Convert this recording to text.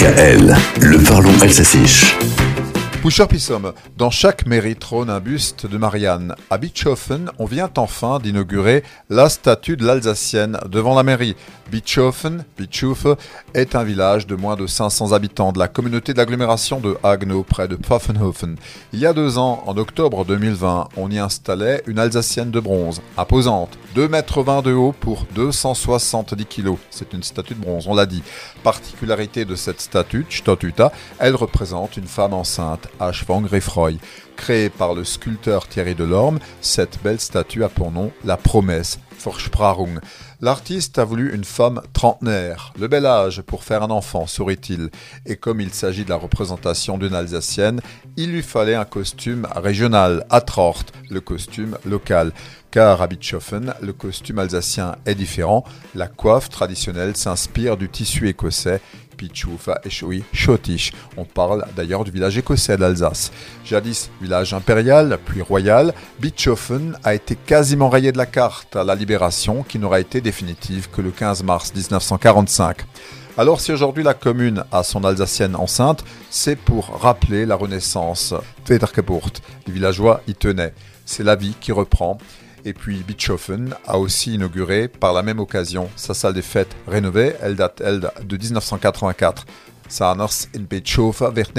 DKL, le parlons alsacien. Pusher Pissom, dans chaque mairie trône un buste de Marianne. À Bischoften, on vient enfin d'inaugurer la statue de l'Alsacienne devant la mairie. Bischoften, Bischhofe, est un village de moins de 500 habitants de la communauté d'agglomération de Haguenau, près de Pfaffenhofen. Il y a deux ans, en octobre 2020, on y installait une Alsacienne de bronze, imposante, 2,20 mètres de haut pour 270 kg. C'est une statue de bronze, on l'a dit. Particularité de cette statue, elle représente une femme enceinte Ashwang Refroy. Créée par le sculpteur Thierry Delorme, cette belle statue a pour nom la promesse, Versprachung. L'artiste a voulu une femme trentenaire, le bel âge pour faire un enfant, sourit-il. Et comme il s'agit de la représentation d'une Alsacienne, il lui fallait un costume régional, à Trort, le costume local. Car à Bischoften, le costume alsacien est différent. La coiffe traditionnelle s'inspire du tissu écossais On parle d'ailleurs du village écossais d'Alsace. Jadis village impérial, puis royal, Bischoften a été quasiment rayé de la carte à la libération qui n'aura été définitive que le 15 mars 1945. Alors si aujourd'hui la commune a son alsacienne enceinte, c'est pour rappeler la renaissance. Federgeburt, les villageois y tenaient. C'est la vie qui reprend. Et puis Bischoften a aussi inauguré par la même occasion sa salle des fêtes rénovée. Elle date, de 1984. Sa in Bischhofen wird.